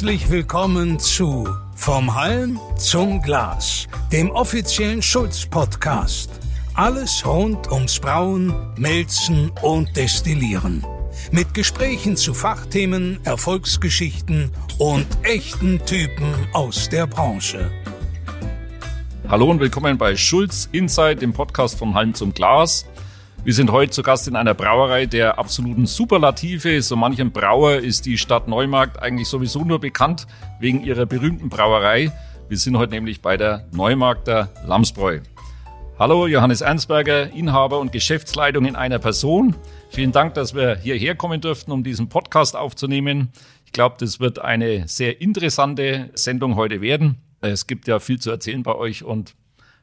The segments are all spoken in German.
Herzlich willkommen zu Vom Halm zum Glas, dem offiziellen Schulz-Podcast. Alles rund ums Brauen, Melzen und Destillieren. Mit Gesprächen zu Fachthemen, Erfolgsgeschichten und echten Typen aus der Branche. Hallo und willkommen bei Schulz Inside, dem Podcast von Halm zum Glas. Wir sind heute zu Gast in einer Brauerei der absoluten Superlative. So manchem Brauer ist die Stadt Neumarkt eigentlich sowieso nur bekannt wegen ihrer berühmten Brauerei. Wir sind heute nämlich bei der Neumarkter Lamsbräu. Hallo, Johannes Ernstberger, Inhaber und Geschäftsleitung in einer Person. Vielen Dank, dass wir hierher kommen durften, um diesen Podcast aufzunehmen. Ich glaube, das wird eine sehr interessante Sendung heute werden. Es gibt ja viel zu erzählen bei euch und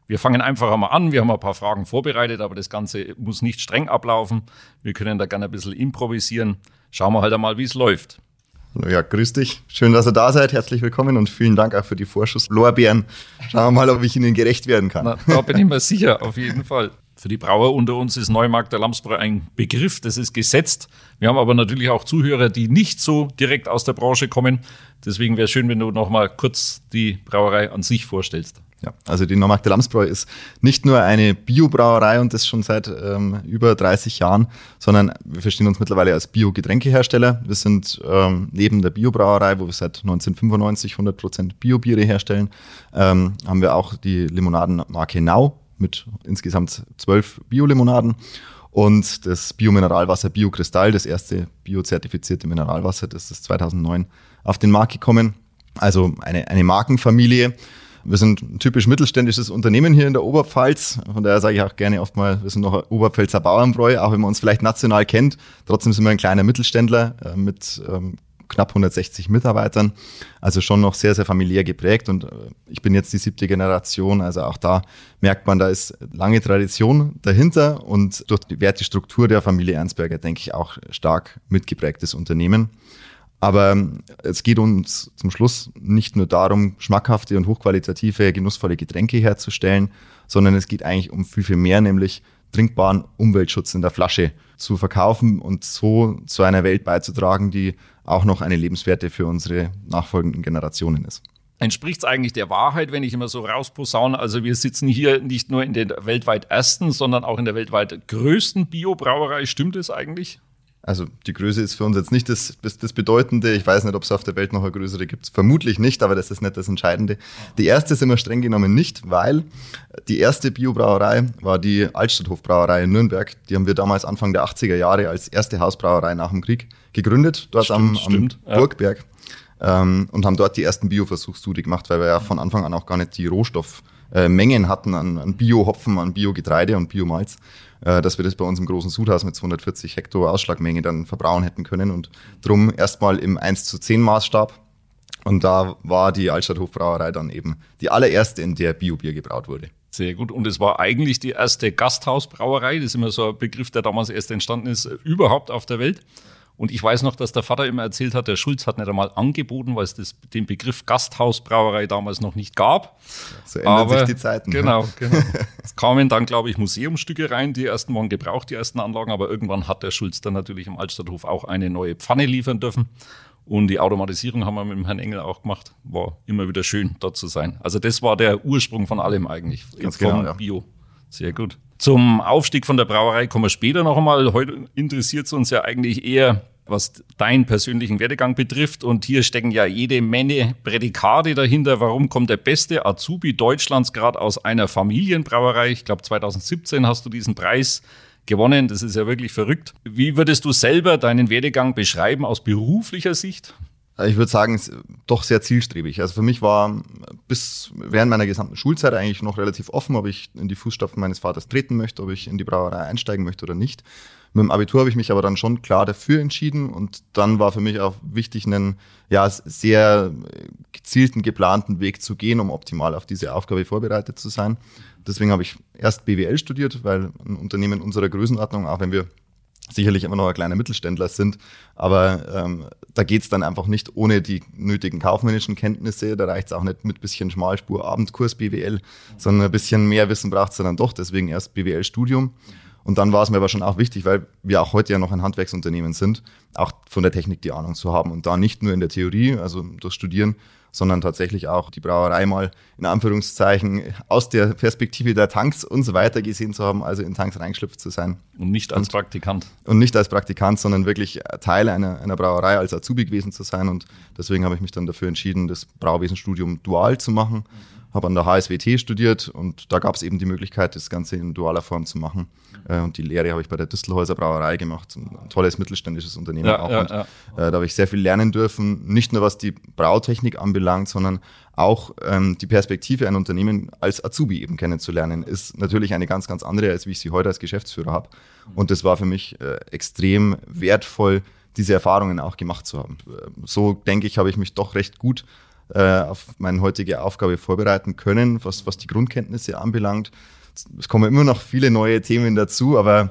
wir fangen einfach einmal an. Wir haben ein paar Fragen vorbereitet, aber das Ganze muss nicht streng ablaufen. Wir können da gerne ein bisschen improvisieren. Schauen wir halt einmal, wie es läuft. Hallo, ja, grüß dich. Schön, dass ihr da seid. Herzlich willkommen und vielen Dank auch für die Vorschusslorbeeren. Schauen wir mal, ob ich Ihnen gerecht werden kann. Na, da bin ich mir sicher, auf jeden Fall. Für die Brauer unter uns ist Neumarkt der Lamsbräu ein Begriff, das ist gesetzt. Wir haben aber natürlich auch Zuhörer, die nicht so direkt aus der Branche kommen. Deswegen wäre es schön, wenn du noch mal kurz die Brauerei an sich vorstellst. Ja, also die Neumarkter Lamsbräu ist nicht nur eine Biobrauerei und das schon seit ähm, über 30 Jahren, sondern wir verstehen uns mittlerweile als Bio-Getränkehersteller. Wir sind ähm, neben der Biobrauerei, wo wir seit 1995 100% Biobiere herstellen, ähm, haben wir auch die Limonadenmarke Nau mit insgesamt zwölf Bio-Limonaden und das Biomineralwasser Biokristall, das erste biozertifizierte Mineralwasser, das ist 2009 auf den Markt gekommen. Also eine, eine Markenfamilie wir sind ein typisch mittelständisches Unternehmen hier in der Oberpfalz. Von daher sage ich auch gerne oft mal, wir sind noch Oberpfälzer Bauernbräu, auch wenn man uns vielleicht national kennt. Trotzdem sind wir ein kleiner Mittelständler äh, mit ähm, knapp 160 Mitarbeitern. Also schon noch sehr, sehr familiär geprägt. Und äh, ich bin jetzt die siebte Generation. Also auch da merkt man, da ist lange Tradition dahinter und durch die Wertestruktur der Familie Ernstberger, denke ich, auch stark mitgeprägtes Unternehmen. Aber es geht uns zum Schluss nicht nur darum, schmackhafte und hochqualitative, genussvolle Getränke herzustellen, sondern es geht eigentlich um viel, viel mehr, nämlich trinkbaren Umweltschutz in der Flasche zu verkaufen und so zu einer Welt beizutragen, die auch noch eine lebenswerte für unsere nachfolgenden Generationen ist. Entspricht es eigentlich der Wahrheit, wenn ich immer so rausposaune? Also wir sitzen hier nicht nur in der weltweit ersten, sondern auch in der weltweit größten Biobrauerei. Stimmt es eigentlich? Also die Größe ist für uns jetzt nicht das, das, Bedeutende. Ich weiß nicht, ob es auf der Welt noch eine größere gibt. Vermutlich nicht, aber das ist nicht das Entscheidende. Die erste sind wir streng genommen nicht, weil die erste Biobrauerei war die Altstadthofbrauerei in Nürnberg. Die haben wir damals Anfang der 80er Jahre als erste Hausbrauerei nach dem Krieg gegründet, dort stimmt, am, am stimmt, Burgberg. Ja. Ähm, und haben dort die ersten Bioversuchsstudie gemacht, weil wir ja von Anfang an auch gar nicht die Rohstoffmengen hatten an, an Bio-Hopfen, an Bio-Getreide und Biomalz äh, dass wir das bei uns im großen Sudhaus mit 240 Hektar Ausschlagmenge dann verbrauen hätten können. Und drum erstmal im 1 zu 10 Maßstab. Und da war die Altstadthofbrauerei dann eben die allererste, in der Biobier gebraut wurde. Sehr gut. Und es war eigentlich die erste Gasthausbrauerei, das ist immer so ein Begriff, der damals erst entstanden ist, überhaupt auf der Welt. Und ich weiß noch, dass der Vater immer erzählt hat, der Schulz hat nicht einmal angeboten, weil es das, den Begriff Gasthausbrauerei damals noch nicht gab. So ändern Aber, sich die Zeiten. Ne? Genau, genau. es kamen dann, glaube ich, Museumstücke rein. Die ersten waren gebraucht, die ersten Anlagen. Aber irgendwann hat der Schulz dann natürlich im Altstadthof auch eine neue Pfanne liefern dürfen. Und die Automatisierung haben wir mit dem Herrn Engel auch gemacht. War immer wieder schön, dort zu sein. Also das war der Ursprung von allem eigentlich. Ganz vom genau, ja. Bio. Sehr gut. Zum Aufstieg von der Brauerei kommen wir später noch einmal. Heute interessiert es uns ja eigentlich eher, was deinen persönlichen Werdegang betrifft. Und hier stecken ja jede Menge Prädikate dahinter. Warum kommt der beste Azubi Deutschlands gerade aus einer Familienbrauerei? Ich glaube, 2017 hast du diesen Preis gewonnen. Das ist ja wirklich verrückt. Wie würdest du selber deinen Werdegang beschreiben aus beruflicher Sicht? Ich würde sagen, doch sehr zielstrebig. Also für mich war bis während meiner gesamten Schulzeit eigentlich noch relativ offen, ob ich in die Fußstapfen meines Vaters treten möchte, ob ich in die Brauerei einsteigen möchte oder nicht. Mit dem Abitur habe ich mich aber dann schon klar dafür entschieden und dann war für mich auch wichtig, einen ja, sehr gezielten, geplanten Weg zu gehen, um optimal auf diese Aufgabe vorbereitet zu sein. Deswegen habe ich erst BWL studiert, weil ein Unternehmen unserer Größenordnung, auch wenn wir sicherlich immer noch ein kleiner Mittelständler sind, aber ähm, da geht's dann einfach nicht ohne die nötigen kaufmännischen Kenntnisse. Da reicht's auch nicht mit bisschen Schmalspur Abendkurs BWL, sondern ein bisschen mehr Wissen braucht's dann doch. Deswegen erst BWL-Studium. Und dann war es mir aber schon auch wichtig, weil wir auch heute ja noch ein Handwerksunternehmen sind, auch von der Technik die Ahnung zu haben und da nicht nur in der Theorie, also durch Studieren, sondern tatsächlich auch die Brauerei mal in Anführungszeichen aus der Perspektive der Tanks und so weiter gesehen zu haben, also in Tanks reingeschlüpft zu sein. Und nicht als und, Praktikant. Und nicht als Praktikant, sondern wirklich Teil einer, einer Brauerei als Azubi gewesen zu sein. Und deswegen habe ich mich dann dafür entschieden, das Brauwesenstudium dual zu machen. Habe an der HSWT studiert und da gab es eben die Möglichkeit, das Ganze in dualer Form zu machen. Äh, und die Lehre habe ich bei der Düsselhäuser Brauerei gemacht, ein tolles mittelständisches Unternehmen ja, auch. Ja, und, ja. Äh, da habe ich sehr viel lernen dürfen, nicht nur was die Brautechnik anbelangt, sondern auch ähm, die Perspektive, ein Unternehmen als Azubi eben kennenzulernen, ist natürlich eine ganz, ganz andere, als wie ich sie heute als Geschäftsführer habe. Und das war für mich äh, extrem wertvoll, diese Erfahrungen auch gemacht zu haben. Äh, so denke ich, habe ich mich doch recht gut äh, auf meine heutige Aufgabe vorbereiten können, was, was die Grundkenntnisse anbelangt es kommen immer noch viele neue Themen dazu, aber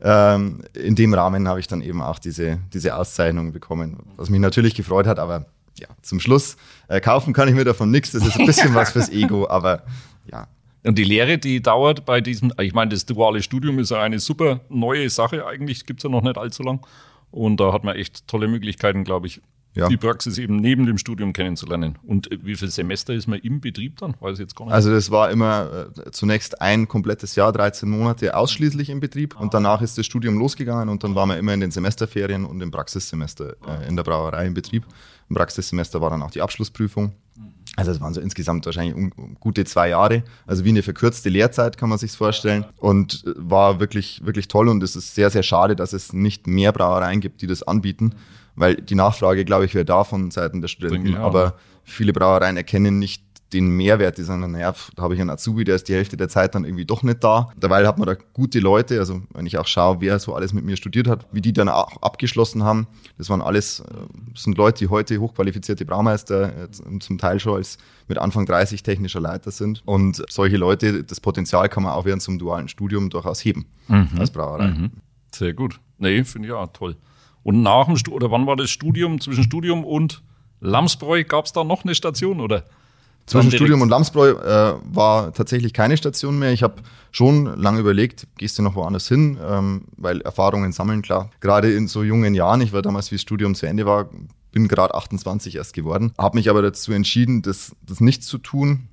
ähm, in dem Rahmen habe ich dann eben auch diese, diese Auszeichnung bekommen, was mich natürlich gefreut hat, aber ja, zum Schluss äh, kaufen kann ich mir davon nichts, das ist ein bisschen was fürs Ego, aber ja. Und die Lehre, die dauert bei diesem, ich meine, das duale Studium ist ja eine super neue Sache eigentlich, gibt es ja noch nicht allzu lang. Und da hat man echt tolle Möglichkeiten, glaube ich, ja. die Praxis eben neben dem Studium kennenzulernen. Und äh, wie viele Semester ist man im Betrieb dann? Weiß ich jetzt gar nicht. Also das war immer äh, zunächst ein komplettes Jahr, 13 Monate ausschließlich im Betrieb ah. und danach ist das Studium losgegangen und dann waren wir immer in den Semesterferien und im Praxissemester äh, in der Brauerei im Betrieb. Im Praxissemester war dann auch die Abschlussprüfung. Also es waren so insgesamt wahrscheinlich um, um gute zwei Jahre, also wie eine verkürzte Lehrzeit kann man sich vorstellen und äh, war wirklich wirklich toll und es ist sehr sehr schade, dass es nicht mehr Brauereien gibt, die das anbieten weil die Nachfrage, glaube ich, wäre da von Seiten der Studenten. Ja. Aber viele Brauereien erkennen nicht den Mehrwert, die sagen, naja, da habe ich einen Azubi, der ist die Hälfte der Zeit dann irgendwie doch nicht da. Dabei hat man da gute Leute, also wenn ich auch schaue, wer so alles mit mir studiert hat, wie die dann auch abgeschlossen haben, das waren alles, das äh, sind Leute, die heute hochqualifizierte Braumeister, äh, zum Teil schon als mit Anfang 30 technischer Leiter sind. Und solche Leute, das Potenzial kann man auch während zum dualen Studium durchaus heben mhm. als Brauerei. Mhm. Sehr gut. Nee, finde ich auch toll. Und nach dem Studium, oder wann war das Studium, zwischen Studium und Lamsbräu, gab es da noch eine Station, oder? Zwischen Studium und Lamsbräu äh, war tatsächlich keine Station mehr. Ich habe schon lange überlegt, gehst du noch woanders hin, ähm, weil Erfahrungen sammeln, klar. Gerade in so jungen Jahren, ich war damals, wie das Studium zu Ende war, bin gerade 28 erst geworden, habe mich aber dazu entschieden, das, das nicht zu tun,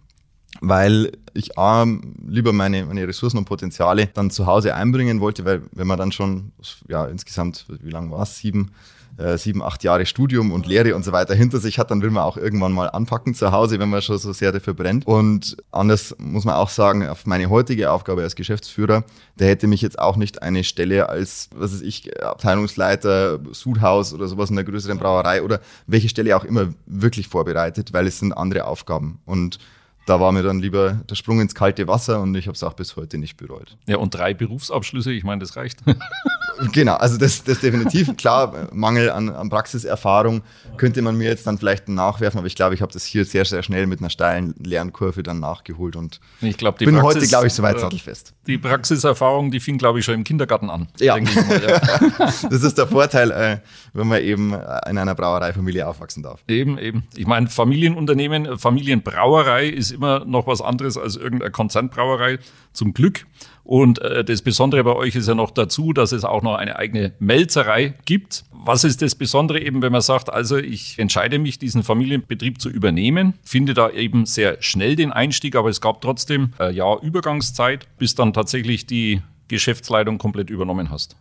weil ich A, lieber meine, meine Ressourcen und Potenziale dann zu Hause einbringen wollte, weil wenn man dann schon, ja, insgesamt, wie lange war es, sieben, äh, sieben, acht Jahre Studium und Lehre und so weiter hinter sich hat, dann will man auch irgendwann mal anpacken zu Hause, wenn man schon so sehr dafür brennt. Und anders muss man auch sagen, auf meine heutige Aufgabe als Geschäftsführer, da hätte mich jetzt auch nicht eine Stelle als, was weiß ich, Abteilungsleiter, Sudhaus oder sowas in einer größeren Brauerei oder welche Stelle auch immer wirklich vorbereitet, weil es sind andere Aufgaben. Und da war mir dann lieber der Sprung ins kalte Wasser und ich habe es auch bis heute nicht bereut. Ja, und drei Berufsabschlüsse, ich meine, das reicht. genau, also das, das definitiv. Klar, Mangel an, an Praxiserfahrung könnte man mir jetzt dann vielleicht nachwerfen, aber ich glaube, ich habe das hier sehr, sehr schnell mit einer steilen Lernkurve dann nachgeholt und ich glaub, bin Praxis, heute, glaube ich, soweit sattelfest. Die Praxiserfahrung, die fing, glaube ich, schon im Kindergarten an. Ja, mal, ja. das ist der Vorteil, äh, wenn man eben in einer Brauereifamilie aufwachsen darf. Eben, eben. Ich meine, Familienunternehmen, Familienbrauerei ist immer noch was anderes als irgendeine Konzernbrauerei, zum Glück. Und äh, das Besondere bei euch ist ja noch dazu, dass es auch noch eine eigene Melzerei gibt. Was ist das Besondere eben, wenn man sagt, also ich entscheide mich, diesen Familienbetrieb zu übernehmen, finde da eben sehr schnell den Einstieg, aber es gab trotzdem äh, ja Übergangszeit, bis dann tatsächlich die Geschäftsleitung komplett übernommen hast.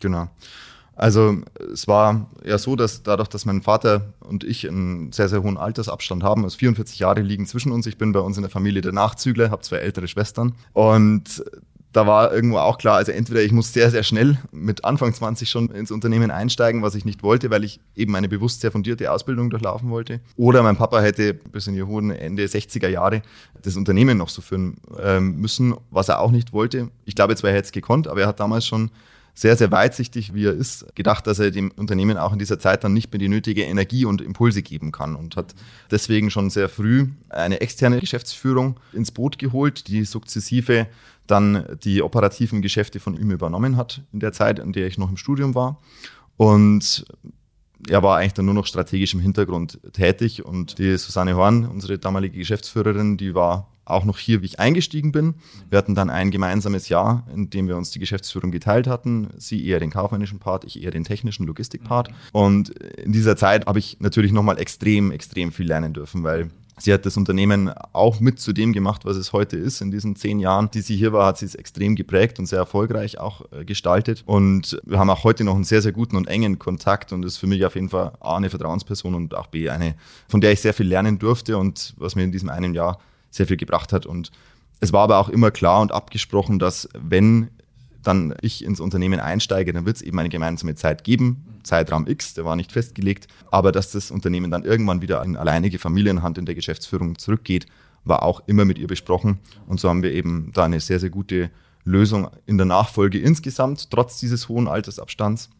Genau. Also es war ja so, dass dadurch, dass mein Vater und ich einen sehr, sehr hohen Altersabstand haben, also 44 Jahre liegen zwischen uns. Ich bin bei uns in der Familie der Nachzügler, habe zwei ältere Schwestern. Und da war irgendwo auch klar, also entweder ich muss sehr, sehr schnell mit Anfang 20 schon ins Unternehmen einsteigen, was ich nicht wollte, weil ich eben eine bewusst sehr fundierte Ausbildung durchlaufen wollte. Oder mein Papa hätte bis in die hohen Ende 60er Jahre das Unternehmen noch so führen ähm, müssen, was er auch nicht wollte. Ich glaube zwar, er hätte es gekonnt, aber er hat damals schon sehr, sehr weitsichtig, wie er ist, gedacht, dass er dem Unternehmen auch in dieser Zeit dann nicht mehr die nötige Energie und Impulse geben kann und hat deswegen schon sehr früh eine externe Geschäftsführung ins Boot geholt, die sukzessive dann die operativen Geschäfte von ihm übernommen hat in der Zeit, in der ich noch im Studium war. Und er war eigentlich dann nur noch strategisch im Hintergrund tätig und die Susanne Horn, unsere damalige Geschäftsführerin, die war auch noch hier, wie ich eingestiegen bin. Wir hatten dann ein gemeinsames Jahr, in dem wir uns die Geschäftsführung geteilt hatten. Sie eher den kaufmännischen Part, ich eher den technischen Logistikpart. Und in dieser Zeit habe ich natürlich nochmal extrem, extrem viel lernen dürfen, weil Sie hat das Unternehmen auch mit zu dem gemacht, was es heute ist. In diesen zehn Jahren, die sie hier war, hat sie es extrem geprägt und sehr erfolgreich auch äh, gestaltet. Und wir haben auch heute noch einen sehr, sehr guten und engen Kontakt und ist für mich auf jeden Fall A, eine Vertrauensperson und auch B, eine, von der ich sehr viel lernen durfte und was mir in diesem einen Jahr sehr viel gebracht hat. Und es war aber auch immer klar und abgesprochen, dass wenn dann ich ins Unternehmen einsteige, dann wird es eben eine gemeinsame Zeit geben, Zeitraum X, der war nicht festgelegt, aber dass das Unternehmen dann irgendwann wieder in alleinige Familienhand in der Geschäftsführung zurückgeht, war auch immer mit ihr besprochen. Und so haben wir eben da eine sehr, sehr gute Lösung in der Nachfolge insgesamt, trotz dieses hohen Altersabstands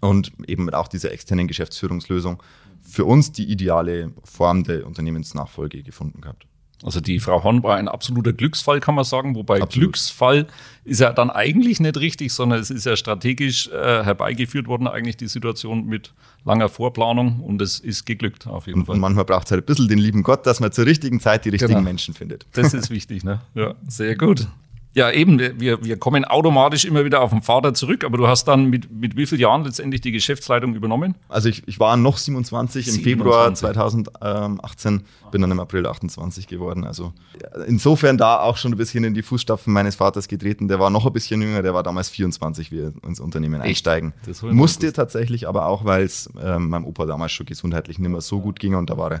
und eben auch dieser externen Geschäftsführungslösung für uns die ideale Form der Unternehmensnachfolge gefunden gehabt. Also die Frau Horn war ein absoluter Glücksfall, kann man sagen. Wobei Absolut. Glücksfall ist ja dann eigentlich nicht richtig, sondern es ist ja strategisch äh, herbeigeführt worden, eigentlich die Situation mit langer Vorplanung und es ist geglückt auf jeden und, Fall. Und manchmal braucht es halt ein bisschen den lieben Gott, dass man zur richtigen Zeit die richtigen genau. Menschen findet. Das ist wichtig, ne? Ja, sehr gut. Ja, eben, wir, wir kommen automatisch immer wieder auf den Vater zurück, aber du hast dann mit, mit wie vielen Jahren letztendlich die Geschäftsleitung übernommen? Also ich, ich war noch 27 im 27. Februar 2018, bin dann im April 28 geworden. Also insofern da auch schon ein bisschen in die Fußstapfen meines Vaters getreten. Der war noch ein bisschen jünger, der war damals 24, wie wir ins Unternehmen einsteigen. Musste tatsächlich, aber auch, weil es äh, meinem Opa damals schon gesundheitlich nicht mehr so gut ging und da war er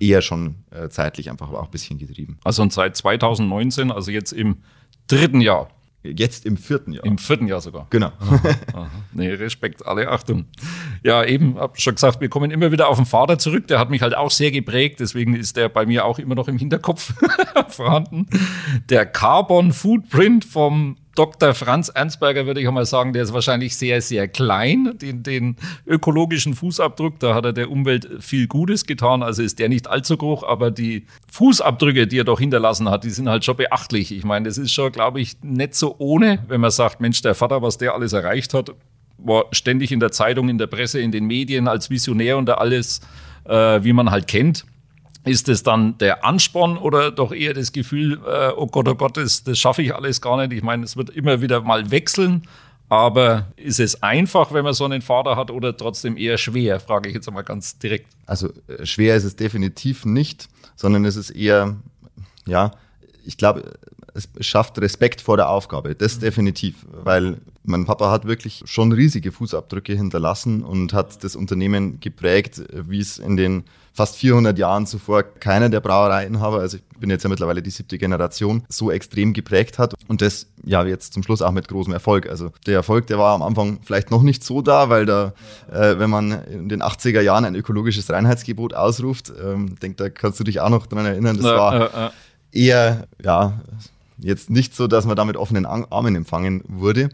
eher schon äh, zeitlich einfach auch ein bisschen getrieben. Also und seit 2019, also jetzt im dritten Jahr. Jetzt im vierten Jahr. Im vierten Jahr sogar. Genau. Aha, aha. Nee, Respekt, alle Achtung. Ja, eben, hab schon gesagt, wir kommen immer wieder auf den Vater zurück. Der hat mich halt auch sehr geprägt, deswegen ist der bei mir auch immer noch im Hinterkopf vorhanden. Der Carbon Footprint vom Dr. Franz Ernstberger würde ich auch mal sagen, der ist wahrscheinlich sehr, sehr klein. Den, den ökologischen Fußabdruck, da hat er der Umwelt viel Gutes getan. Also ist der nicht allzu groß, aber die Fußabdrücke, die er doch hinterlassen hat, die sind halt schon beachtlich. Ich meine, das ist schon, glaube ich, nicht so ohne, wenn man sagt, Mensch, der Vater, was der alles erreicht hat, war ständig in der Zeitung, in der Presse, in den Medien als Visionär und alles, äh, wie man halt kennt. Ist es dann der Ansporn oder doch eher das Gefühl, äh, oh Gott, oh Gott, das, das schaffe ich alles gar nicht? Ich meine, es wird immer wieder mal wechseln, aber ist es einfach, wenn man so einen Vater hat oder trotzdem eher schwer, frage ich jetzt einmal ganz direkt. Also äh, schwer ist es definitiv nicht, sondern es ist eher, ja, ich glaube, es schafft Respekt vor der Aufgabe, das definitiv, weil mein Papa hat wirklich schon riesige Fußabdrücke hinterlassen und hat das Unternehmen geprägt, wie es in den fast 400 Jahren zuvor keiner der Brauereiinhaber, also ich bin jetzt ja mittlerweile die siebte Generation, so extrem geprägt hat und das ja jetzt zum Schluss auch mit großem Erfolg. Also der Erfolg, der war am Anfang vielleicht noch nicht so da, weil da, äh, wenn man in den 80er Jahren ein ökologisches Reinheitsgebot ausruft, ähm, denkt, da kannst du dich auch noch dran erinnern, das war eher, ja, jetzt nicht so, dass man da mit offenen Armen empfangen wurde.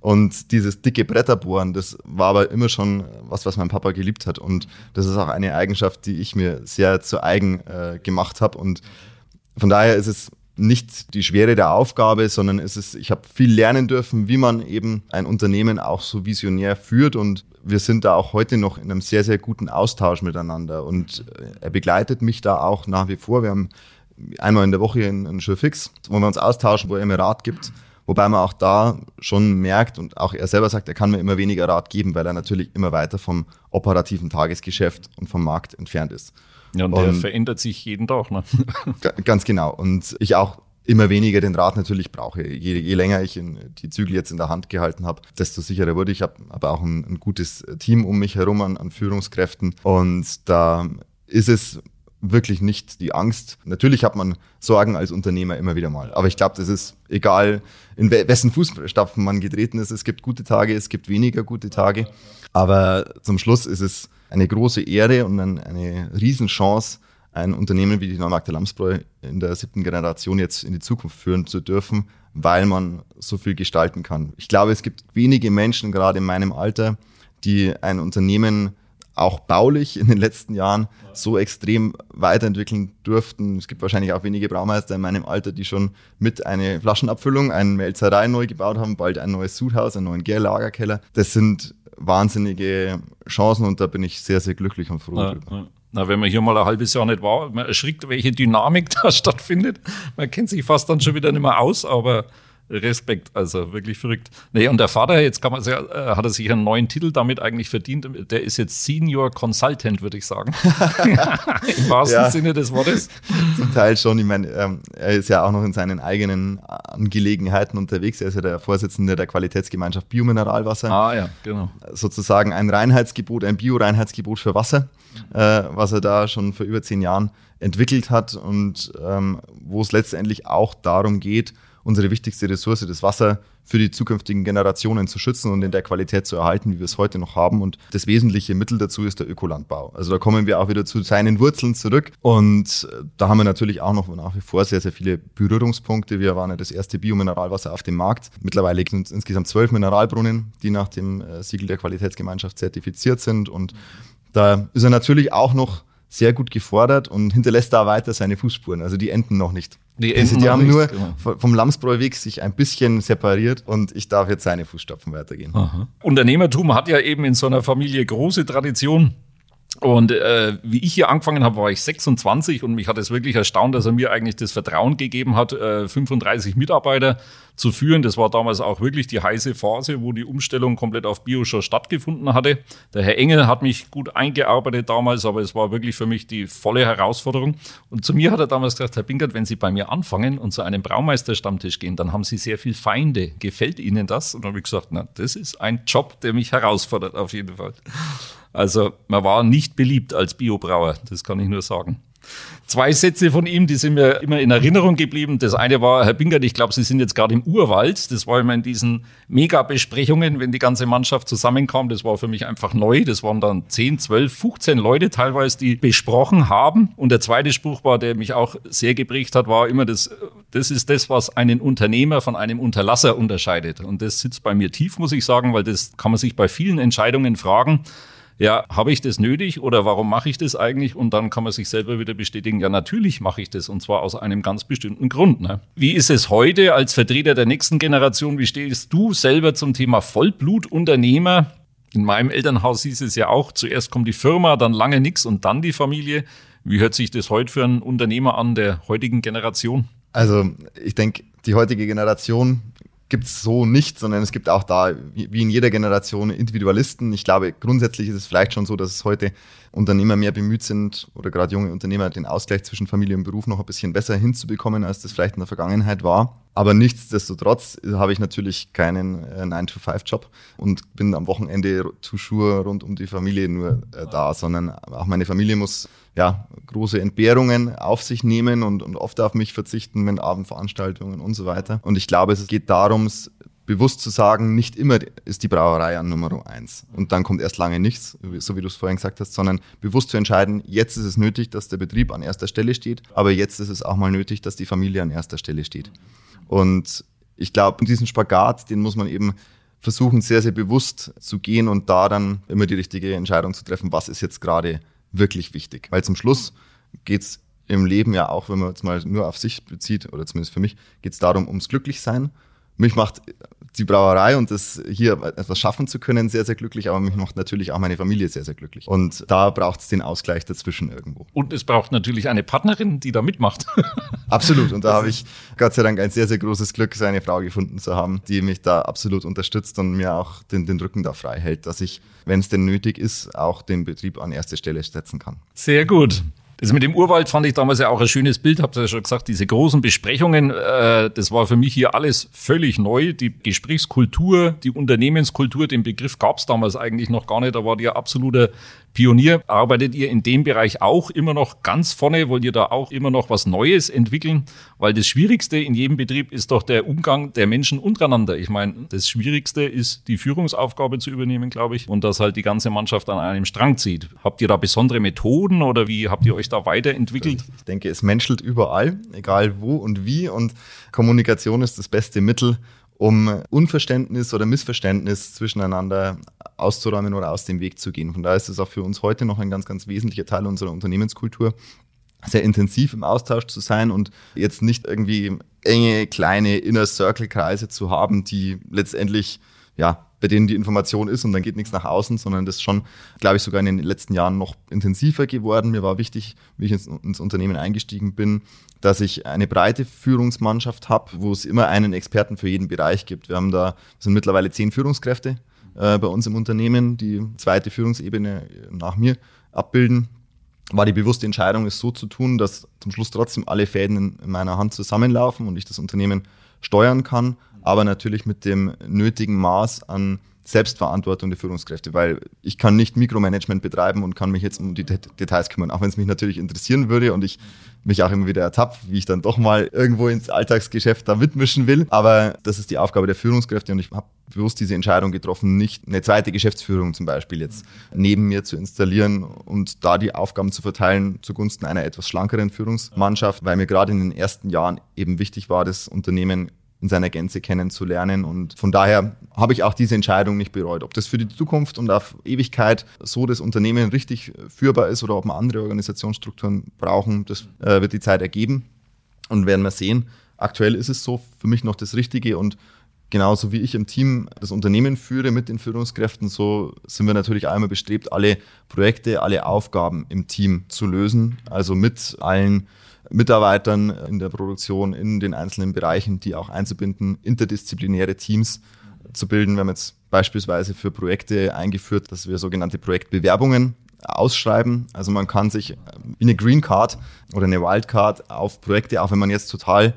Und dieses dicke Bretterbohren, das war aber immer schon was, was mein Papa geliebt hat. Und das ist auch eine Eigenschaft, die ich mir sehr zu eigen äh, gemacht habe. Und von daher ist es nicht die Schwere der Aufgabe, sondern es ist, ich habe viel lernen dürfen, wie man eben ein Unternehmen auch so visionär führt und wir sind da auch heute noch in einem sehr, sehr guten Austausch miteinander und äh, er begleitet mich da auch nach wie vor. Wir haben einmal in der Woche einen Fix, wo wir uns austauschen, wo er mir Rat gibt. Wobei man auch da schon merkt und auch er selber sagt, er kann mir immer weniger Rat geben, weil er natürlich immer weiter vom operativen Tagesgeschäft und vom Markt entfernt ist. Ja, und, und der verändert sich jeden Tag. Ne? Ganz genau. Und ich auch immer weniger den Rat natürlich brauche. Je, je länger ich die Zügel jetzt in der Hand gehalten habe, desto sicherer wurde ich. Ich habe aber auch ein, ein, gutes Team um mich herum an, an Führungskräften. Und da ist es wirklich nicht die Angst. Natürlich hat man Sorgen als Unternehmer immer wieder mal. Aber ich glaube, das ist egal, in wessen Fußstapfen man getreten ist. Es gibt gute Tage, es gibt weniger gute Tage. Aber zum Schluss ist es eine große Ehre und eine Riesenchance, ein Unternehmen wie die Neumarkter Lamsbräu in der siebten Generation jetzt in die Zukunft führen zu dürfen, weil man so viel gestalten kann. Ich glaube, es gibt wenige Menschen, gerade in meinem Alter, die ein Unternehmen auch baulich in den letzten Jahren so extrem weiterentwickeln durften. Es gibt wahrscheinlich auch wenige Braumeister in meinem Alter, die schon mit eine Flaschenabfüllung, eine Melzerei neu gebaut haben, bald ein neues Sudhaus, einen neuen Gärlagerkeller. Das sind wahnsinnige Chancen und da bin ich sehr, sehr glücklich und froh ja, drüber. Ja. Na, wenn man hier mal ein halbes Jahr nicht war, man erschrickt, welche Dynamik da stattfindet. Man kennt sich fast dann schon wieder nicht mehr aus, aber Respekt, also wirklich verrückt. Nee, und der Vater, jetzt kann man sagen, äh, hat er sich einen neuen Titel damit eigentlich verdient. Der ist jetzt Senior Consultant, würde ich sagen. Im wahrsten ja, Sinne des Wortes. Zum Teil schon. Ich meine, ähm, er ist ja auch noch in seinen eigenen Angelegenheiten unterwegs. Er ist ja der Vorsitzende der Qualitätsgemeinschaft Biomineralwasser. Ah, ja, genau. Sozusagen ein Reinheitsgebot, ein Bio-Reinheitsgebot für Wasser, äh, was er da schon vor über zehn Jahren entwickelt hat und ähm, wo es letztendlich auch darum geht, unsere wichtigste Ressource, das Wasser, für die zukünftigen Generationen zu schützen und in der Qualität zu erhalten, wie wir es heute noch haben. Und das wesentliche Mittel dazu ist der Ökolandbau. Also da kommen wir auch wieder zu seinen Wurzeln zurück. Und äh, da haben wir natürlich auch noch nach wie vor sehr, sehr viele Berührungspunkte. Wir waren ja das erste Biomineralwasser auf dem Markt. Mittlerweile sind es insgesamt zwölf Mineralbrunnen, die nach dem äh, Siegel der Qualitätsgemeinschaft zertifiziert sind. Und da ist er natürlich auch noch sehr gut gefordert und hinterlässt da weiter seine Fußspuren. Also die enden noch nicht. Die, also die haben nur genau. vom Lamsbräuweg sich ein bisschen separiert und ich darf jetzt seine Fußstapfen weitergehen. Aha. Unternehmertum hat ja eben in so einer Familie große Tradition. Und äh, wie ich hier angefangen habe, war ich 26 und mich hat es wirklich erstaunt, dass er mir eigentlich das Vertrauen gegeben hat, äh, 35 Mitarbeiter zu führen. Das war damals auch wirklich die heiße Phase, wo die Umstellung komplett auf Bio schon stattgefunden hatte. Der Herr Engel hat mich gut eingearbeitet damals, aber es war wirklich für mich die volle Herausforderung. Und zu mir hat er damals gesagt, Herr Binkert, wenn Sie bei mir anfangen und zu einem Braumeisterstammtisch gehen, dann haben Sie sehr viel Feinde. Gefällt Ihnen das? Und dann habe ich gesagt, na, das ist ein Job, der mich herausfordert auf jeden Fall. Also man war nicht beliebt als Biobrauer, das kann ich nur sagen. Zwei Sätze von ihm, die sind mir immer in Erinnerung geblieben. Das eine war, Herr Bingert, ich glaube, Sie sind jetzt gerade im Urwald. Das war immer in diesen Mega-Besprechungen, wenn die ganze Mannschaft zusammenkam. Das war für mich einfach neu. Das waren dann 10, 12, 15 Leute teilweise, die besprochen haben. Und der zweite Spruch war, der mich auch sehr geprägt hat, war immer das, das ist das, was einen Unternehmer von einem Unterlasser unterscheidet. Und das sitzt bei mir tief, muss ich sagen, weil das kann man sich bei vielen Entscheidungen fragen ja, habe ich das nötig oder warum mache ich das eigentlich? Und dann kann man sich selber wieder bestätigen, ja, natürlich mache ich das und zwar aus einem ganz bestimmten Grund. Ne? Wie ist es heute als Vertreter der nächsten Generation? Wie stehst du selber zum Thema Vollblutunternehmer? In meinem Elternhaus hieß es ja auch, zuerst kommt die Firma, dann lange nichts und dann die Familie. Wie hört sich das heute für einen Unternehmer an der heutigen Generation? Also ich denke, die heutige Generation gibt es so nicht, sondern es gibt auch da, wie in jeder Generation, Individualisten. Ich glaube, grundsätzlich ist es vielleicht schon so, dass es heute Unternehmer mehr bemüht sind oder gerade junge Unternehmer den Ausgleich zwischen Familie und Beruf noch ein bisschen besser hinzubekommen, als das vielleicht in der Vergangenheit war. Aber nichtsdestotrotz habe ich natürlich keinen äh, 9-to-5-Job und bin am Wochenende toujours rund um die Familie nur äh, da, sondern auch meine Familie muss ja, große Entbehrungen auf sich nehmen und, und oft auf mich verzichten mit Abendveranstaltungen und so weiter. Und ich glaube, es geht darum, bewusst zu sagen, nicht immer ist die Brauerei an Nummer eins und dann kommt erst lange nichts, so wie du es vorhin gesagt hast, sondern bewusst zu entscheiden, jetzt ist es nötig, dass der Betrieb an erster Stelle steht, aber jetzt ist es auch mal nötig, dass die Familie an erster Stelle steht. Und ich glaube, diesen Spagat, den muss man eben versuchen, sehr, sehr bewusst zu gehen und da dann immer die richtige Entscheidung zu treffen, was ist jetzt gerade wirklich wichtig. Weil zum Schluss geht's im Leben ja auch, wenn man jetzt mal nur auf sich bezieht, oder zumindest für mich, geht's darum, ums Glücklichsein. Mich macht die Brauerei und das hier etwas schaffen zu können sehr, sehr glücklich, aber mich macht natürlich auch meine Familie sehr, sehr glücklich. Und da braucht es den Ausgleich dazwischen irgendwo. Und es braucht natürlich eine Partnerin, die da mitmacht. absolut. Und da habe ich Gott sei Dank ein sehr, sehr großes Glück, seine Frau gefunden zu haben, die mich da absolut unterstützt und mir auch den, den Rücken da frei hält, dass ich, wenn es denn nötig ist, auch den Betrieb an erste Stelle setzen kann. Sehr gut. Das mit dem Urwald fand ich damals ja auch ein schönes Bild, habt ihr ja schon gesagt, diese großen Besprechungen, äh, das war für mich hier alles völlig neu. Die Gesprächskultur, die Unternehmenskultur, den Begriff gab es damals eigentlich noch gar nicht, da war die ja absoluter Pionier. Arbeitet ihr in dem Bereich auch immer noch ganz vorne? Wollt ihr da auch immer noch was Neues entwickeln? Weil das Schwierigste in jedem Betrieb ist doch der Umgang der Menschen untereinander. Ich meine, das Schwierigste ist, die Führungsaufgabe zu übernehmen, glaube ich, und dass halt die ganze Mannschaft an einem Strang zieht. Habt ihr da besondere Methoden oder wie habt ihr euch da weiterentwickelt? Ich denke, es menschelt überall, egal wo und wie. Und Kommunikation ist das beste Mittel, um Unverständnis oder Missverständnis zwischeneinander auszuräumen oder aus dem Weg zu gehen. Von daher ist es auch für uns heute noch ein ganz, ganz wesentlicher Teil unserer Unternehmenskultur, sehr intensiv im Austausch zu sein und jetzt nicht irgendwie enge, kleine Inner Circle Kreise zu haben, die letztendlich ja bei denen die Information ist und dann geht nichts nach außen, sondern das ist schon, glaube ich, sogar in den letzten Jahren noch intensiver geworden. Mir war wichtig, wie ich ins, ins Unternehmen eingestiegen bin, dass ich eine breite Führungsmannschaft habe, wo es immer einen Experten für jeden Bereich gibt. Wir haben da, sind mittlerweile zehn Führungskräfte äh, bei uns im Unternehmen, die zweite Führungsebene nach mir abbilden. War die bewusste Entscheidung, es so zu tun, dass zum Schluss trotzdem alle Fäden in, in meiner Hand zusammenlaufen und ich das Unternehmen steuern kann, aber natürlich mit dem nötigen Maß an Selbstverantwortung der Führungskräfte, weil ich kann nicht Mikromanagement betreiben und kann mich jetzt um die Details kümmern, auch wenn es mich natürlich interessieren würde und ich mich auch immer wieder ertappt, wie ich dann doch mal irgendwo ins Alltagsgeschäft da mitmischen will. Aber das ist die Aufgabe der Führungskräfte und ich habe bewusst diese Entscheidung getroffen, nicht eine zweite Geschäftsführung zum Beispiel jetzt neben mir zu installieren und da die Aufgaben zu verteilen zugunsten einer etwas schlankeren Führungsmannschaft, weil mir gerade in den ersten Jahren eben wichtig war, das Unternehmen in seiner Gänze kennenzulernen. Und von daher habe ich auch diese Entscheidung nicht bereut. Ob das für die Zukunft und auf Ewigkeit so das Unternehmen richtig führbar ist oder ob wir andere Organisationsstrukturen brauchen, das äh, wird die Zeit ergeben und werden wir sehen. Aktuell ist es so für mich noch das Richtige und genauso wie ich im Team das Unternehmen führe mit den Führungskräften, so sind wir natürlich einmal bestrebt, alle Projekte, alle Aufgaben im Team zu lösen. Also mit allen Mitarbeitern in der Produktion, in den einzelnen Bereichen, die auch einzubinden, interdisziplinäre Teams zu bilden. Wir haben jetzt beispielsweise für Projekte eingeführt, dass wir sogenannte Projektbewerbungen ausschreiben. Also man kann sich wie eine Green Card oder eine Wildcard auf Projekte, auch wenn man jetzt total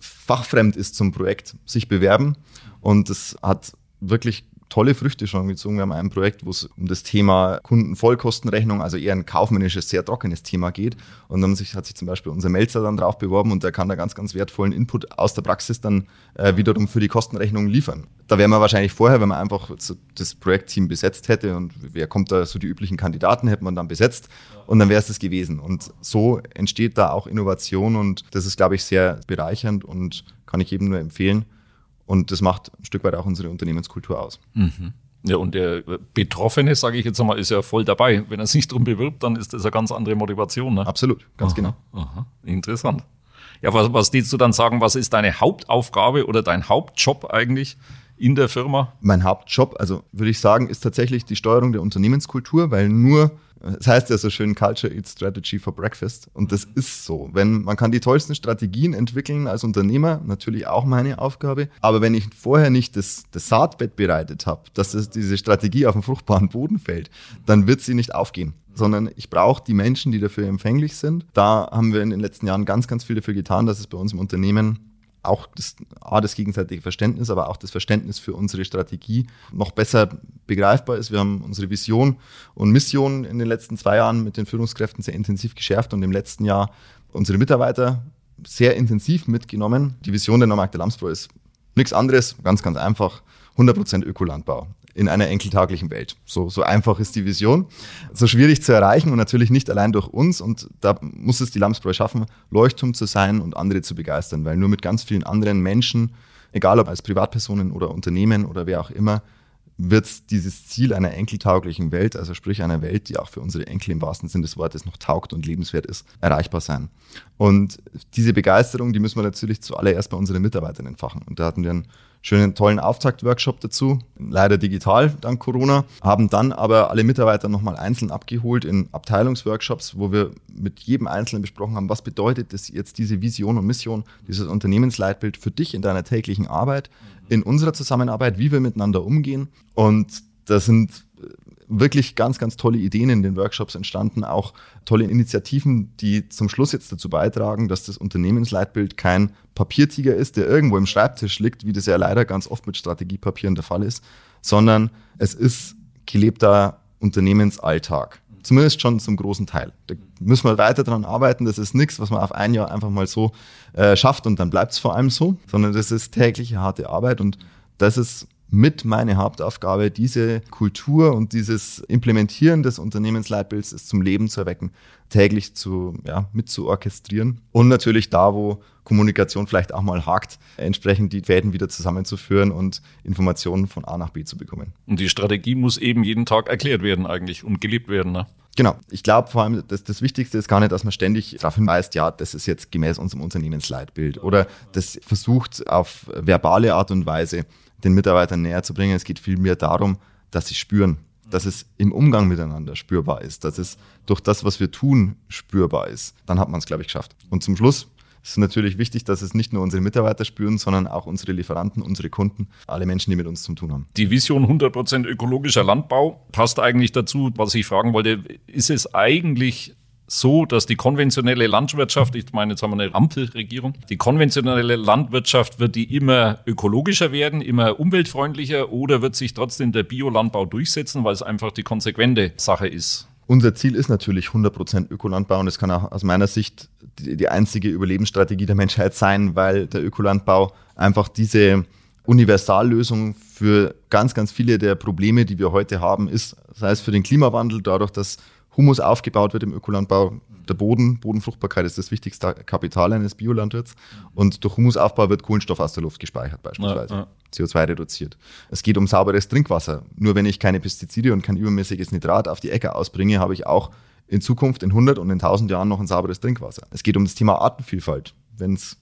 fachfremd ist zum Projekt, sich bewerben. Und das hat wirklich tolle Früchte schon gezogen. Wir haben ein Projekt, wo es um das Thema Kundenvollkostenrechnung, also eher ein kaufmännisches, sehr trockenes Thema geht. Und dann hat sich zum Beispiel unser Melzer dann drauf beworben und der kann da ganz, ganz wertvollen Input aus der Praxis dann äh, wiederum für die Kostenrechnung liefern. Da wären wir wahrscheinlich vorher, wenn man einfach das Projektteam besetzt hätte und wer kommt da, so die üblichen Kandidaten hätte man dann besetzt und dann wäre es das gewesen. Und so entsteht da auch Innovation und das ist, glaube ich, sehr bereichernd und kann ich jedem nur empfehlen. Und das macht ein Stück weit auch unsere Unternehmenskultur aus. Mhm. Ja, und der Betroffene, sage ich jetzt einmal, ist ja voll dabei. Wenn er sich darum bewirbt, dann ist das eine ganz andere Motivation. Ne? Absolut, ganz aha, genau. Aha, interessant. Ja, was, was willst du dann sagen, was ist deine Hauptaufgabe oder dein Hauptjob eigentlich in der Firma? Mein Hauptjob, also würde ich sagen, ist tatsächlich die Steuerung der Unternehmenskultur, weil nur das heißt ja so schön Culture Eats Strategy for Breakfast. Und das ist so. Wenn man kann die tollsten Strategien entwickeln als Unternehmer, natürlich auch meine Aufgabe. Aber wenn ich vorher nicht das, das Saatbett bereitet habe, dass das, diese Strategie auf den fruchtbaren Boden fällt, dann wird sie nicht aufgehen sondern ich brauche die Menschen, die dafür empfänglich sind. Da haben wir in den letzten Jahren ganz, ganz viel dafür getan, dass es bei uns im Unternehmen auch das, A, das gegenseitige Verständnis, aber auch das Verständnis für unsere Strategie noch besser begreifbar ist. Wir haben unsere Vision und Mission in den letzten zwei Jahren mit den Führungskräften sehr intensiv geschärft und im letzten Jahr unsere Mitarbeiter sehr intensiv mitgenommen. Die Vision der Neumarkter Lamsbräu ist nichts anderes, ganz, ganz einfach, 100% Ökolandbau in einer enkeltaglichen Welt. So, so einfach ist die Vision. So schwierig zu erreichen und natürlich nicht allein durch uns. Und da muss es die Lamsbräu schaffen, Leuchtturm zu sein und andere zu begeistern, weil nur mit ganz vielen anderen Menschen, egal ob als Privatpersonen oder Unternehmen oder wer auch immer, wird dieses Ziel einer enkeltauglichen Welt, also sprich einer Welt, die auch für unsere Enkel im wahrsten Sinne des Wortes noch taugt und lebenswert ist, erreichbar sein. Und diese Begeisterung, die müssen wir natürlich zuallererst bei unseren Mitarbeitern entfachen. Und da hatten wir einen schönen, tollen Auftaktworkshop dazu, leider digital dank Corona, haben dann aber alle Mitarbeiter nochmal einzeln abgeholt in Abteilungsworkshops, wo wir mit jedem Einzelnen besprochen haben, was bedeutet das jetzt diese Vision und Mission, dieses Unternehmensleitbild für dich in deiner täglichen Arbeit, in unserer Zusammenarbeit, wie wir miteinander umgehen. Und das sind wirklich ganz, ganz tolle Ideen in den Workshops entstanden, auch tolle Initiativen, die zum Schluss jetzt dazu beitragen, dass das Unternehmensleitbild kein Papiertiger ist, der irgendwo im Schreibtisch liegt, wie das ja leider ganz oft mit Strategiepapieren der Fall ist, sondern es ist gelebter Unternehmensalltag. Zumindest schon zum großen Teil. Da müssen wir weiter dran arbeiten. Das ist nichts, was man auf ein Jahr einfach mal so äh, schafft und dann bleibt es vor allem so, sondern das ist tägliche harte Arbeit und das ist mit meine Hauptaufgabe, diese Kultur und dieses Implementieren des Unternehmensleitbilds zum Leben zu erwecken, täglich zu, ja, mit zu orchestrieren und natürlich da, wo Kommunikation vielleicht auch mal hakt, entsprechend die Fäden wieder zusammenzuführen und Informationen von A nach B zu bekommen. Und die Strategie muss eben jeden Tag erklärt werden eigentlich und gelebt werden. Ne? Genau. Ich glaube vor allem, dass das Wichtigste ist gar nicht, dass man ständig darauf hinweist, ja, das ist jetzt gemäß unserem Unternehmensleitbild oder das versucht auf verbale Art und Weise den Mitarbeitern näher zu bringen. Es geht vielmehr darum, dass sie spüren, dass es im Umgang miteinander spürbar ist, dass es durch das, was wir tun, spürbar ist. Dann hat man es, glaube ich, geschafft. Und zum Schluss ist es natürlich wichtig, dass es nicht nur unsere Mitarbeiter spüren, sondern auch unsere Lieferanten, unsere Kunden, alle Menschen, die mit uns zu tun haben. Die Vision 100% ökologischer Landbau passt eigentlich dazu, was ich fragen wollte. Ist es eigentlich so, dass die konventionelle Landwirtschaft, ich meine, jetzt haben wir eine Ampelregierung, die konventionelle Landwirtschaft wird die immer ökologischer werden, immer umweltfreundlicher oder wird sich trotzdem der Biolandbau durchsetzen, weil es einfach die konsequente Sache ist? Unser Ziel ist natürlich 100% Ökolandbau und es kann auch aus meiner Sicht die, die einzige Überlebensstrategie der Menschheit sein, weil der Ökolandbau einfach diese Universallösung für ganz, ganz viele der Probleme, die wir heute haben, ist, sei es für den Klimawandel, dadurch, dass Humus aufgebaut wird im Ökolandbau. Der Boden, Bodenfruchtbarkeit ist das wichtigste Kapital eines Biolandwirts. Und durch Humusaufbau wird Kohlenstoff aus der Luft gespeichert beispielsweise. Ja, ja. CO2 reduziert. Es geht um sauberes Trinkwasser. Nur wenn ich keine Pestizide und kein übermäßiges Nitrat auf die Äcker ausbringe, habe ich auch in Zukunft in 100 und in 1000 Jahren noch ein sauberes Trinkwasser. Es geht um das Thema Artenvielfalt. Wenn es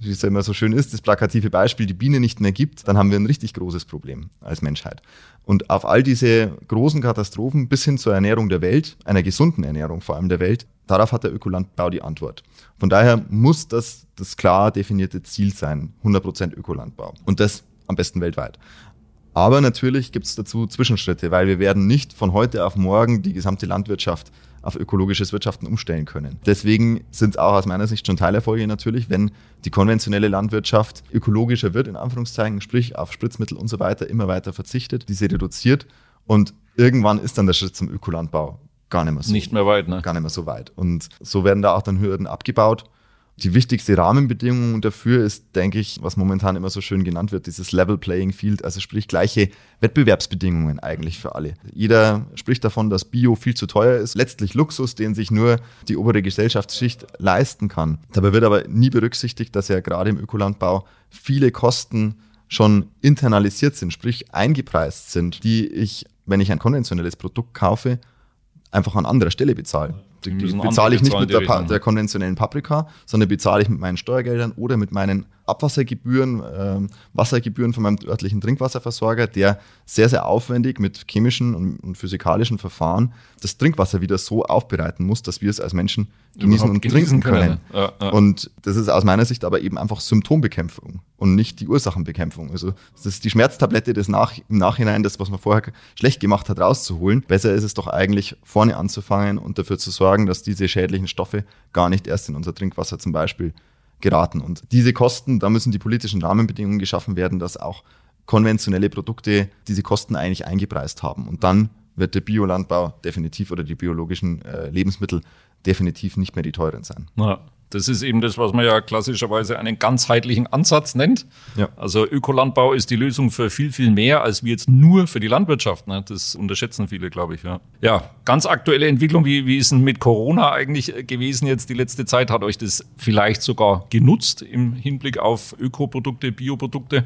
wie es ja immer so schön ist, das plakative Beispiel, die Biene nicht mehr gibt, dann haben wir ein richtig großes Problem als Menschheit. Und auf all diese großen Katastrophen bis hin zur Ernährung der Welt, einer gesunden Ernährung vor allem der Welt, darauf hat der Ökolandbau die Antwort. Von daher muss das das klar definierte Ziel sein, 100% Ökolandbau. Und das am besten weltweit. Aber natürlich gibt es dazu Zwischenschritte, weil wir werden nicht von heute auf morgen die gesamte Landwirtschaft auf ökologisches Wirtschaften umstellen können. Deswegen sind es auch aus meiner Sicht schon Teilerfolge natürlich, wenn die konventionelle Landwirtschaft ökologischer wird, in Anführungszeichen, sprich auf Spritzmittel und so weiter immer weiter verzichtet, diese reduziert und irgendwann ist dann der Schritt zum Ökolandbau gar nicht mehr so. Nicht mehr weit, ne? Gar nicht mehr so weit. Und so werden da auch dann Hürden abgebaut die wichtigste Rahmenbedingung dafür ist, denke ich, was momentan immer so schön genannt wird, dieses Level Playing Field, also sprich gleiche Wettbewerbsbedingungen eigentlich für alle. Jeder spricht davon, dass Bio viel zu teuer ist, letztlich Luxus, den sich nur die obere Gesellschaftsschicht leisten kann. Dabei wird aber nie berücksichtigt, dass ja gerade im Ökolandbau viele Kosten schon internalisiert sind, sprich eingepreist sind, die ich, wenn ich ein konventionelles Produkt kaufe, einfach an anderer Stelle bezahle. Die, die bezahle ich nicht mit der, der, konventionellen Paprika, sondern bezahle ich mit meinen Steuergeldern oder mit meinen Abwassergebühren, äh, Wassergebühren von meinem örtlichen Trinkwasserversorger, der sehr, sehr aufwendig mit chemischen und, und, physikalischen Verfahren das Trinkwasser wieder so aufbereiten muss, dass wir es als Menschen genießen und trinken können. können. Ja, ja. Und das ist aus meiner Sicht aber eben einfach Symptombekämpfung und nicht die Ursachenbekämpfung. Also das ist die Schmerztablette des Nach im Nachhinein, das, was man vorher schlecht gemacht hat, rauszuholen. Besser ist es doch eigentlich, vorne anzufangen und dafür zu sorgen, dass diese schädlichen Stoffe gar nicht erst in unser Trinkwasser zum Beispiel geraten. Und diese Kosten, da müssen die politischen Rahmenbedingungen geschaffen werden, dass auch konventionelle Produkte diese Kosten eigentlich eingepreist haben. Und dann wird der Biolandbau definitiv oder die biologischen äh, Lebensmittel definitiv nicht mehr die teuren sein. Ja. Das ist eben das, was man ja klassischerweise einen ganzheitlichen Ansatz nennt. Ja. Also Ökolandbau ist die Lösung für viel, viel mehr als wie jetzt nur für die Landwirtschaft. Ne? Das unterschätzen viele, glaube ich. Ja. ja, ganz aktuelle Entwicklung. Wie, wie ist denn mit Corona eigentlich gewesen jetzt die letzte Zeit? Hat euch das vielleicht sogar genutzt im Hinblick auf Ökoprodukte, Bioprodukte?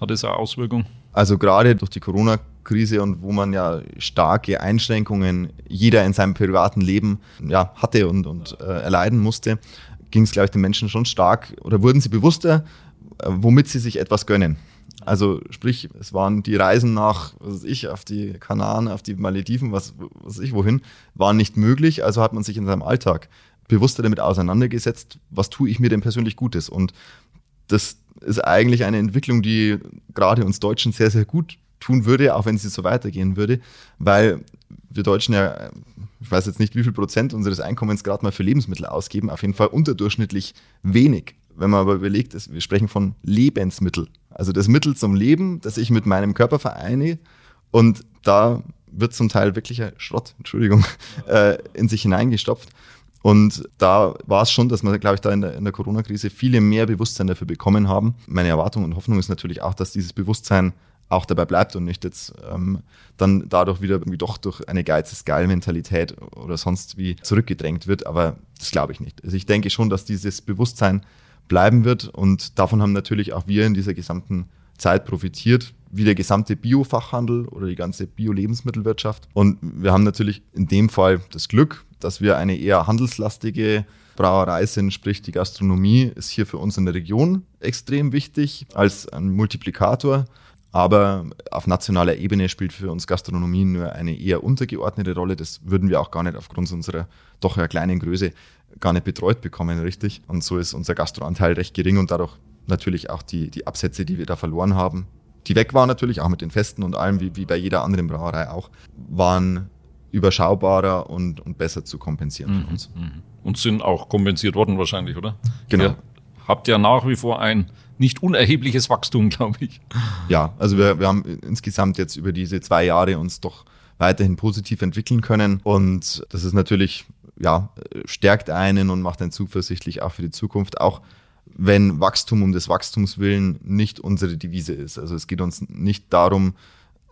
Hat das eine Auswirkung? Also gerade durch die Corona-Krise und wo man ja starke Einschränkungen jeder in seinem privaten Leben ja, hatte und, und äh, erleiden musste, ging es, glaube ich, den Menschen schon stark oder wurden sie bewusster, äh, womit sie sich etwas gönnen. Also sprich, es waren die Reisen nach, was weiß ich, auf die Kanaren, auf die Malediven, was, was weiß ich wohin, waren nicht möglich. Also hat man sich in seinem Alltag bewusster damit auseinandergesetzt, was tue ich mir denn persönlich Gutes. Und das ist eigentlich eine Entwicklung, die gerade uns Deutschen sehr, sehr gut tun würde, auch wenn sie so weitergehen würde, weil wir Deutschen ja ich weiß jetzt nicht, wie viel Prozent unseres Einkommens gerade mal für Lebensmittel ausgeben, auf jeden Fall unterdurchschnittlich wenig. Wenn man aber überlegt, wir sprechen von Lebensmittel. Also das Mittel zum Leben, das ich mit meinem Körper vereine. Und da wird zum Teil wirklicher Schrott, Entschuldigung, äh, in sich hineingestopft. Und da war es schon, dass wir, glaube ich, da in der, in der Corona-Krise viele mehr Bewusstsein dafür bekommen haben. Meine Erwartung und Hoffnung ist natürlich auch, dass dieses Bewusstsein auch dabei bleibt und nicht jetzt ähm, dann dadurch wieder irgendwie doch durch eine Geiz ist geil Mentalität oder sonst wie zurückgedrängt wird. Aber das glaube ich nicht. Also ich denke schon, dass dieses Bewusstsein bleiben wird und davon haben natürlich auch wir in dieser gesamten Zeit profitiert, wie der gesamte Biofachhandel oder die ganze Bio-Lebensmittelwirtschaft. Und wir haben natürlich in dem Fall das Glück, dass wir eine eher handelslastige Brauerei sind, sprich die Gastronomie ist hier für uns in der Region extrem wichtig als ein Multiplikator Aber auf nationaler Ebene spielt für uns Gastronomie nur eine eher untergeordnete Rolle. Das würden wir auch gar nicht aufgrund unserer doch ja kleinen Größe gar nicht betreut bekommen, richtig. Und so ist unser Gastroanteil recht gering und dadurch natürlich auch die, die Absätze, die wir da verloren haben, die weg waren natürlich, auch mit den Festen und allem, wie, wie bei jeder anderen Brauerei auch, waren überschaubarer und, und besser zu kompensieren mhm, für uns. Mhm. Und sind auch kompensiert worden wahrscheinlich, oder? Genau. Ihr habt ja nach wie vor ein nicht unerhebliches Wachstum, glaube ich. Ja, also wir, wir haben insgesamt jetzt über diese zwei Jahre uns doch weiterhin positiv entwickeln können. Und das ist natürlich, ja, stärkt einen und macht einen zuversichtlich auch für die Zukunft. Auch wenn Wachstum um des Wachstums willen nicht unsere Devise ist. Also es geht uns nicht darum,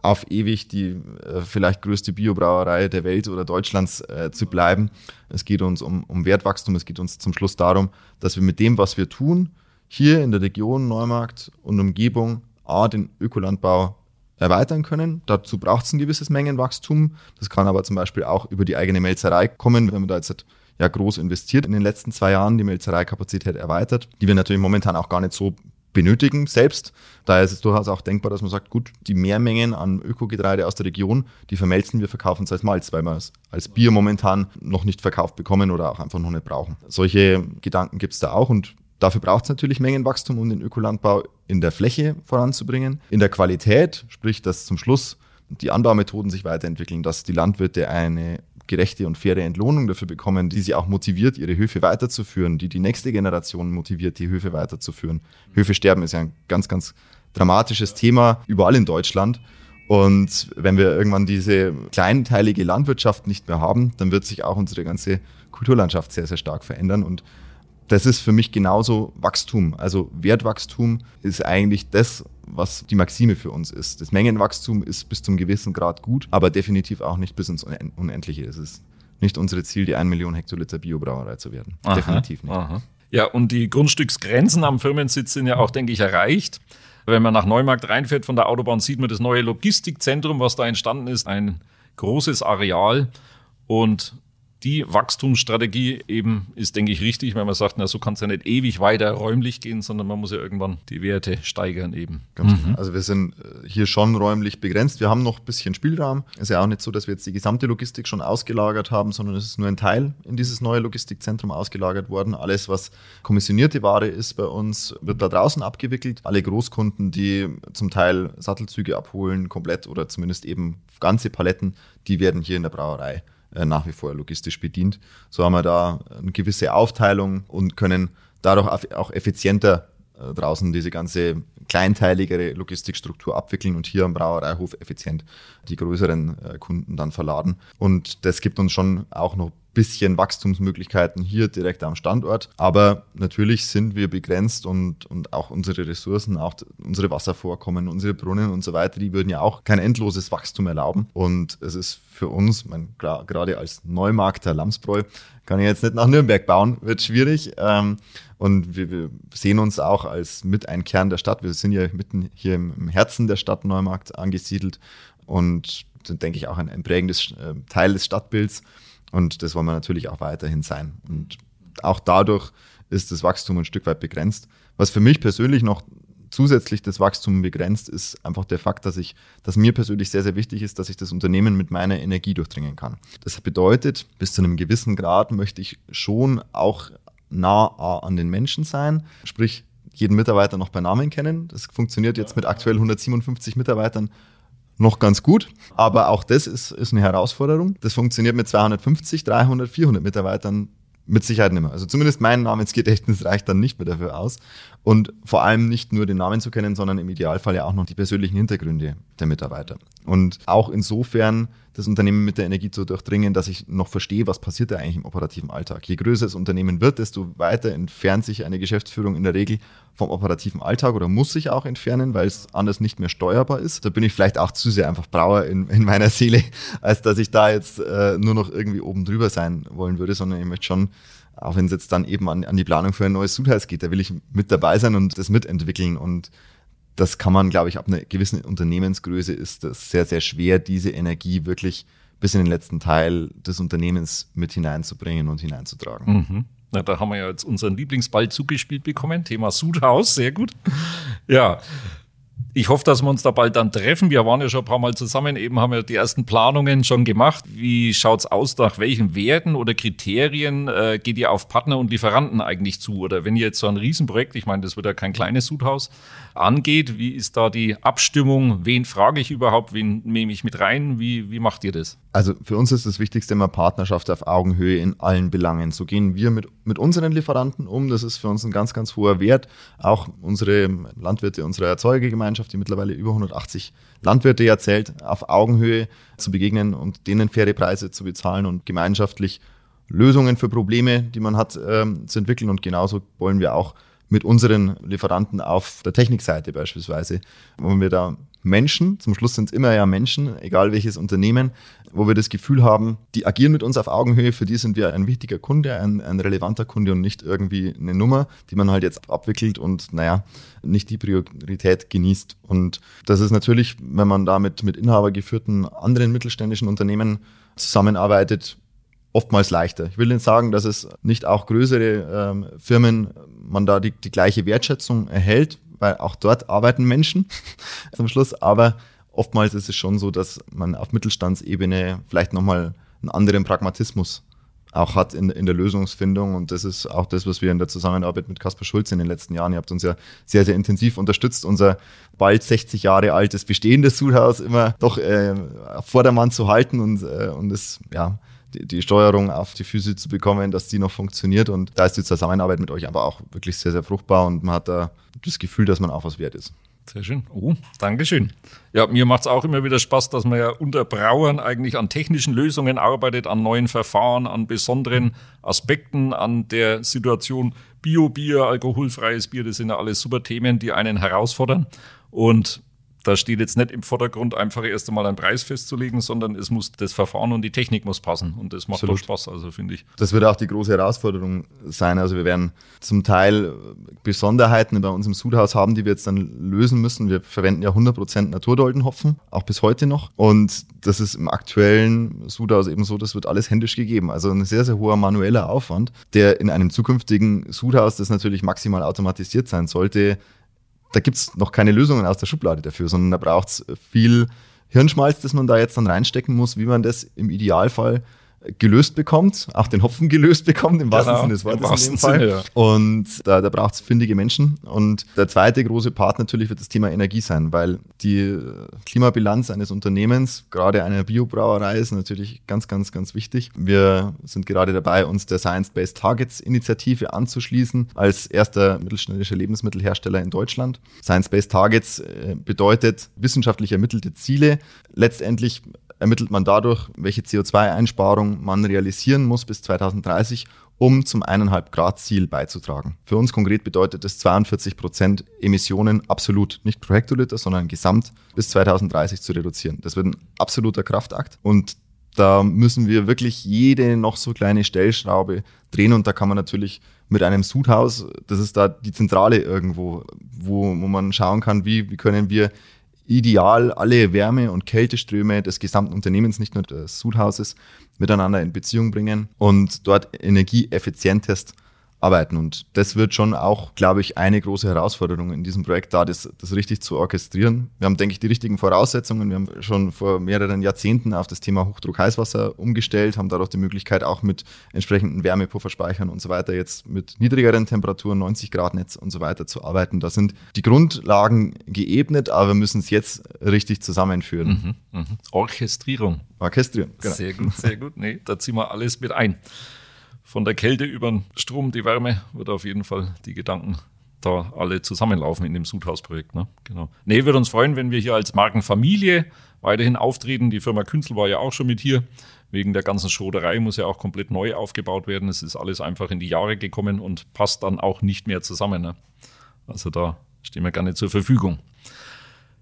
auf ewig die äh, vielleicht größte Biobrauerei der Welt oder Deutschlands äh, zu bleiben. Es geht uns um, um Wertwachstum, es geht uns zum Schluss darum, dass wir mit dem, was wir tun, hier in der Region Neumarkt und Umgebung A, den Ökolandbau erweitern können. Dazu braucht es ein gewisses Mengenwachstum. Das kann aber zum Beispiel auch über die eigene Melzerei kommen, wenn man da jetzt ja groß investiert in den letzten zwei Jahren, die Melzereikapazität erweitert, die wir natürlich momentan auch gar nicht so benötigen selbst. Daher ist es durchaus auch denkbar, dass man sagt, gut, die Mehrmengen an Ökogetreide aus der Region, die vermelzen wir, verkaufen es als Malz, weil wir es als Bier momentan noch nicht verkauft bekommen oder auch einfach noch nicht brauchen. Solche Gedanken gibt es da auch und Dafür braucht es natürlich Mengenwachstum, um den Ökolandbau in der Fläche voranzubringen. In der Qualität, sprich, dass zum Schluss die Anbaumethoden sich weiterentwickeln, dass die Landwirte eine gerechte und faire Entlohnung dafür bekommen, die sie auch motiviert, ihre Höfe weiterzuführen, die die nächste Generation motiviert, die Höfe weiterzuführen. Höfe sterben ist ja ein ganz, ganz dramatisches Thema überall in Deutschland. Und wenn wir irgendwann diese kleinteilige Landwirtschaft nicht mehr haben, dann wird sich auch unsere ganze Kulturlandschaft sehr, sehr stark verändern. Und das ist für mich genauso Wachstum. Also Wertwachstum ist eigentlich das, was die Maxime für uns ist. Das Mengenwachstum ist bis zum gewissen Grad gut, aber definitiv auch nicht bis ins Unendliche. Es ist nicht unser Ziel, die 1 Million Hektoliter Biobrauerei zu werden. Aha, definitiv nicht. Aha. Ja, und die Grundstücksgrenzen am Firmensitz sind ja auch, denke ich, erreicht. Wenn man nach Neumarkt reinfährt von der Autobahn, sieht man das neue Logistikzentrum, was da entstanden ist. Ein großes Areal. Und die Wachstumsstrategie eben ist, denke ich, richtig, wenn man sagt, na, so kann es ja nicht ewig weiter räumlich gehen, sondern man muss ja irgendwann die Werte steigern eben. Ganz mhm. Also wir sind äh, hier schon räumlich begrenzt. Wir haben noch ein bisschen Spielraum. Es ist ja auch nicht so, dass wir jetzt die gesamte Logistik schon ausgelagert haben, sondern es ist nur ein Teil in dieses neue Logistikzentrum ausgelagert worden. Alles, was kommissionierte Ware ist bei uns, wird da draußen abgewickelt. Alle Großkunden, die zum Teil Sattelzüge abholen, komplett oder zumindest eben ganze Paletten, die werden hier in der Brauerei äh, nach wie vor logistisch bedient. So haben wir da eine gewisse Aufteilung und können dadurch auch effizienter äh, draußen diese ganze kleinteiligere Logistikstruktur abwickeln und hier am Brauereihof effizient die größeren äh, Kunden dann verladen. Und das gibt uns schon auch noch bisschen Wachstumsmöglichkeiten hier direkt am Standort. Aber natürlich sind wir begrenzt und, und auch unsere Ressourcen, auch unsere Wasservorkommen, unsere Brunnen und so weiter, die würden ja auch kein endloses Wachstum erlauben. Und es ist für uns, mein, klar, gerade als Neumarkter Lamsbräu, kann ich jetzt nicht nach Nürnberg bauen, wird schwierig. Ähm, und wir, wir, sehen uns auch als mit ein Kern der Stadt. Wir sind ja mitten hier im, Herzen der Stadt Neumarkt angesiedelt und sind, denke ich, auch ein, ein prägendes äh, Teil des Stadtbilds. Und das wollen wir natürlich auch weiterhin sein. Und auch dadurch ist das Wachstum ein Stück weit begrenzt. Was für mich persönlich noch zusätzlich das Wachstum begrenzt, ist einfach der Fakt, dass ich, dass mir persönlich sehr, sehr wichtig ist, dass ich das Unternehmen mit meiner Energie durchdringen kann. Das bedeutet, bis zu einem gewissen Grad möchte ich schon auch nah an den Menschen sein, sprich jeden Mitarbeiter noch bei Namen kennen. Das funktioniert jetzt mit aktuell 157 Mitarbeitern noch ganz gut. Aber auch das ist, ist eine Herausforderung. Das funktioniert mit 250, 300, 400 Mitarbeitern mit Sicherheit nicht mehr. Also zumindest mein Namensgedächtnis reicht dann nicht mehr dafür aus. Und vor allem nicht nur den Namen zu kennen, sondern im Idealfall ja auch noch die persönlichen Hintergründe der Mitarbeiter. Und auch insofern das Unternehmen mit der Energie zu durchdringen, dass ich noch verstehe, was passiert da eigentlich im operativen Alltag. Je größer das Unternehmen wird, desto weiter entfernt sich eine Geschäftsführung in der Regel vom operativen Alltag oder muss sich auch entfernen, weil es anders nicht mehr steuerbar ist. Da bin ich vielleicht auch zu sehr einfach Brauer in, in meiner Seele, als dass ich da jetzt äh, nur noch irgendwie oben drüber sein wollen würde, sondern ich möchte schon auch wenn es jetzt dann eben an, an die Planung für ein neues Sudhaus geht, da will ich mit dabei sein und das mitentwickeln und das kann man, glaube ich, ab einer gewissen Unternehmensgröße ist das sehr, sehr schwer, diese Energie wirklich bis in den letzten Teil des Unternehmens mit hineinzubringen und hineinzutragen. Mhm. Na, da haben wir ja jetzt unseren Lieblingsball zugespielt bekommen. Thema Sudhaus, sehr gut. Ja. Ich hoffe, dass wir uns da bald dann treffen. Wir waren ja schon ein paar Mal zusammen, eben haben wir die ersten Planungen schon gemacht. Wie schaut's aus? Nach welchen Werten oder Kriterien äh, geht ihr auf Partner und Lieferanten eigentlich zu? Oder wenn ihr jetzt so ein Riesenprojekt, ich meine, das wird ja kein kleines Sudhaus, angeht, wie ist da die Abstimmung? Wen frage ich überhaupt? Wen nehme ich mit rein? Wie, wie macht ihr das? Also für uns ist das Wichtigste immer Partnerschaft auf Augenhöhe in allen Belangen. So gehen wir mit, mit unseren Lieferanten um. Das ist für uns ein ganz, ganz hoher Wert. Auch unsere Landwirte, unsere Erzeugergemeinschaft, die mittlerweile über 180 Landwirte erzählt, auf Augenhöhe zu begegnen und denen faire Preise zu bezahlen und gemeinschaftlich Lösungen für Probleme, die man hat, ähm, zu entwickeln. Und genauso wollen wir auch mit unseren Lieferanten auf der Technikseite beispielsweise, wo wir da Menschen, zum Schluss sind es immer ja Menschen, egal welches Unternehmen, wo wir das Gefühl haben, die agieren mit uns auf Augenhöhe, für die sind wir ein wichtiger Kunde, ein, ein relevanter Kunde und nicht irgendwie eine Nummer, die man halt jetzt abwickelt und naja, nicht die Priorität genießt. Und das ist natürlich, wenn man da mit, mit inhabergeführten anderen mittelständischen Unternehmen zusammenarbeitet, oftmals leichter. Ich will nicht sagen, dass es nicht auch größere ähm, Firmen, man da die, die gleiche Wertschätzung erhält, weil auch dort arbeiten Menschen zum Schluss. Aber oftmals ist es schon so, dass man auf Mittelstandsebene vielleicht nochmal einen anderen Pragmatismus auch hat in, in der Lösungsfindung. Und das ist auch das, was wir in der Zusammenarbeit mit Kaspar Schulz in den letzten Jahren, ihr habt uns ja sehr, sehr intensiv unterstützt, unser bald 60 Jahre altes bestehendes Sudhaus immer doch äh, Vordermann zu halten und, äh, und es, ja, die, Steuerung auf die Füße zu bekommen, dass die noch funktioniert. Und da ist die Zusammenarbeit mit euch aber auch wirklich sehr, sehr fruchtbar und man hat da das Gefühl, dass man auch was wert ist. Sehr schön. Oh, Dankeschön. Ja, mir macht es auch immer wieder Spaß, dass man ja unter Brauern eigentlich an technischen Lösungen arbeitet, an neuen Verfahren, an besonderen Aspekten, an der Situation Bio-Bier, alkoholfreies Bier, das sind ja alles super Themen, die einen herausfordern. Und da steht jetzt nicht im Vordergrund, einfach erst einmal einen Preis festzulegen, sondern es muss das Verfahren und die Technik muss passen. Und das macht Absolut. Spaß, also finde ich. Das wird auch die große Herausforderung sein. Also wir werden zum Teil Besonderheiten bei uns im Sudhaus haben, die wir jetzt dann lösen müssen. Wir verwenden ja 100% Naturdoldenhopfen, auch bis heute noch. Und das ist im aktuellen Sudhaus eben so, das wird alles händisch gegeben. Also ein sehr, sehr hoher manueller Aufwand, der in einem zukünftigen Sudhaus, das natürlich maximal automatisiert sein sollte, da gibt's noch keine Lösungen aus der Schublade dafür, sondern da braucht's viel Hirnschmalz, das man da jetzt dann reinstecken muss, wie man das im Idealfall gelöst bekommt, auch den Hopfen gelöst bekommt, im wahrsten genau, Sinne des Wortes in dem Fall. Sinne, ja. Und da, da braucht es findige Menschen. Und der zweite große Part natürlich wird das Thema Energie sein, weil die Klimabilanz eines Unternehmens, gerade einer Biobrauerei, ist natürlich ganz, ganz, ganz wichtig. Wir sind gerade dabei, uns der Science-Based Targets Initiative anzuschließen, als erster mittelständischer Lebensmittelhersteller in Deutschland. Science-Based Targets äh, bedeutet wissenschaftlich ermittelte Ziele, letztendlich ermittelt man dadurch, welche CO2-Einsparung man realisieren muss bis 2030, um zum 1,5 Grad Ziel beizutragen. Für uns konkret bedeutet das 42 Prozent Emissionen absolut, nicht pro Hektoliter, sondern gesamt bis 2030 zu reduzieren. Das wird ein absoluter Kraftakt und da müssen wir wirklich jede noch so kleine Stellschraube drehen und da kann man natürlich mit einem Sudhaus, das ist da die Zentrale irgendwo, wo, wo man schauen kann, wie, wie können wir ideal alle Wärme- und Kälteströme des gesamten Unternehmens, nicht nur des Sudhauses, miteinander in Beziehung bringen und dort energieeffizientest arbeiten. Und das wird schon auch, glaube ich, eine große Herausforderung in diesem Projekt da, das, das richtig zu orchestrieren. Wir haben, denke ich, die richtigen Voraussetzungen. Wir haben schon vor mehreren Jahrzehnten auf das Thema Hochdruck-Heißwasser umgestellt, haben dadurch die Möglichkeit, auch mit entsprechenden Wärmepufferspeichern und so weiter jetzt mit niedrigeren Temperaturen, 90 Grad Netz und so weiter zu arbeiten. Da sind die Grundlagen geebnet, aber wir müssen es jetzt richtig zusammenführen. Mhm, mh. Orchestrierung. Orchestrieren, genau. Sehr gut, sehr gut. Nee, da ziehen wir alles mit ein von der Kälte über den Strom, die Wärme, wird auf jeden Fall die Gedanken da alle zusammenlaufen in dem Sudhaus-Projekt. Ne? Genau. Nee, würde uns freuen, wenn wir hier als Markenfamilie weiterhin auftreten. Die Firma Künzel war ja auch schon mit hier. Wegen der ganzen Schroderei muss ja auch komplett neu aufgebaut werden. Es ist alles einfach in die Jahre gekommen und passt dann auch nicht mehr zusammen. Ne? Also da stehen wir gerne zur Verfügung.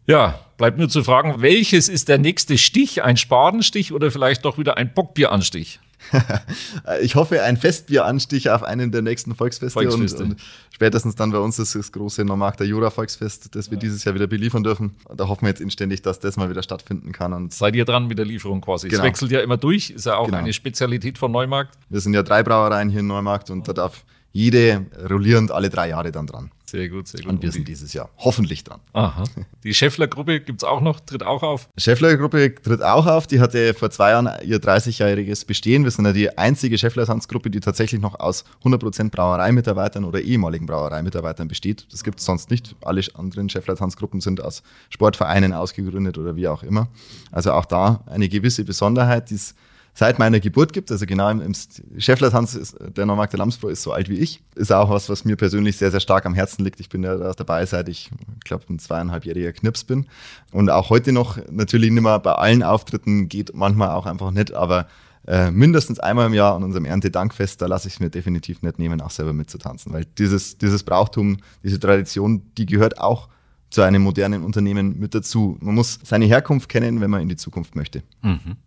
Ja, bleibt nur zu fragen, welches ist der nächste Stich? Ein Spadenstich oder vielleicht doch wieder ein Bockbieranstich? ich hoffe, ein Festbieranstich auf einen der nächsten Volksfeste, Volksfeste. Und, und, spätestens dann bei uns ist das große Neumarkter Jura Volksfest, das wir ja. dieses Jahr wieder beliefern dürfen. Da hoffen wir jetzt inständig, dass das mal wieder stattfinden kann. Und Seid ihr dran mit der Lieferung quasi? Genau. Es wechselt ja immer durch, ist ja auch genau. eine Spezialität von Neumarkt. Wir sind ja drei Brauereien hier in Neumarkt und da darf jede rollierend alle drei Jahre dann dran. Sehr gut, sehr gut. Und wir sind dieses Jahr hoffentlich dran. Aha. Die Scheffler-Gruppe gibt's auch noch, tritt auch auf. Scheffler-Gruppe tritt auch auf. Die hatte vor zwei Jahren ihr 30-jähriges Bestehen. Wir sind ja die einzige Scheffler-Tanzgruppe, die tatsächlich noch aus 100% Brauereimitarbeitern oder ehemaligen Brauereimitarbeitern besteht. Das gibt's sonst nicht. Alle anderen Scheffler-Tanzgruppen sind aus Sportvereinen ausgegründet oder wie auch immer. Also auch da eine gewisse Besonderheit, die es seit meiner Geburt gibt. Also genau im, im Schäffler-Tanz, ist, der Neumarkt der Lamsbräu ist so alt wie ich. Ist auch was, was mir persönlich sehr, sehr stark am Herzen liegt. Ich bin ja da dabei, seit ich, ich glaube, ein zweieinhalbjähriger Knips bin. Und auch heute noch, natürlich nicht mehr bei allen Auftritten, geht manchmal auch einfach nicht, aber äh, mindestens einmal im Jahr an unserem Erntedankfest, da lasse ich es mir definitiv nicht nehmen, auch selber mitzutanzen. Weil dieses, dieses Brauchtum, diese Tradition, die gehört auch zu einem modernen Unternehmen mit dazu. Man muss seine Herkunft kennen, wenn man in die Zukunft möchte. Mhm.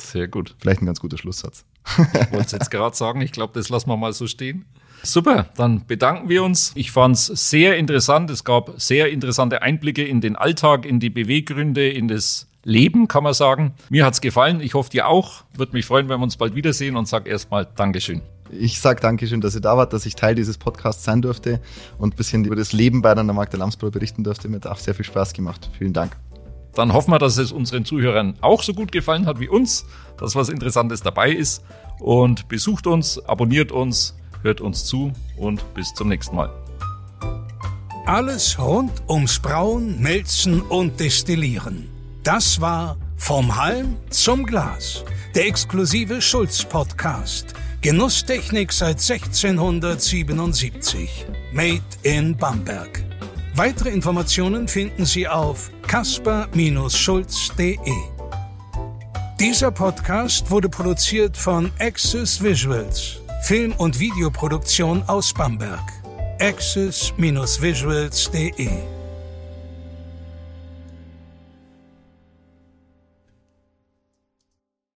Sehr gut. Vielleicht ein ganz guter Schlusssatz. Ich wollte es jetzt gerade sagen, ich glaube, das lassen wir mal so stehen. Super, dann bedanken wir uns. Ich fand es sehr interessant. Es gab sehr interessante Einblicke in den Alltag, in die Beweggründe, in das Leben, kann man sagen. Mir hat es gefallen. Ich hoffe, dir auch. Würde mich freuen, wenn wir uns bald wiedersehen und sage erstmal Dankeschön. Ich sage Dankeschön, dass ihr da wart, dass ich Teil dieses Podcasts sein durfte und ein bisschen über das Leben bei der Magda Lamsbräu berichten durfte. Mir hat auch sehr viel Spaß gemacht. Vielen Dank. Dann hoffen wir, dass es unseren Zuhörern auch so gut gefallen hat wie uns, dass was Interessantes dabei ist. Und besucht uns, abonniert uns, hört uns zu und bis zum nächsten Mal. Alles rund ums Brauen, Melzen und Destillieren. Das war Vom Halm zum Glas, der exklusive Schulz-Podcast. Genusstechnik seit 1677. Made in Bamberg. Weitere Informationen finden Sie auf kasper-schulz.de. Dieser Podcast wurde produziert von Access Visuals, Film- und Videoproduktion aus Bamberg. access-visuals.de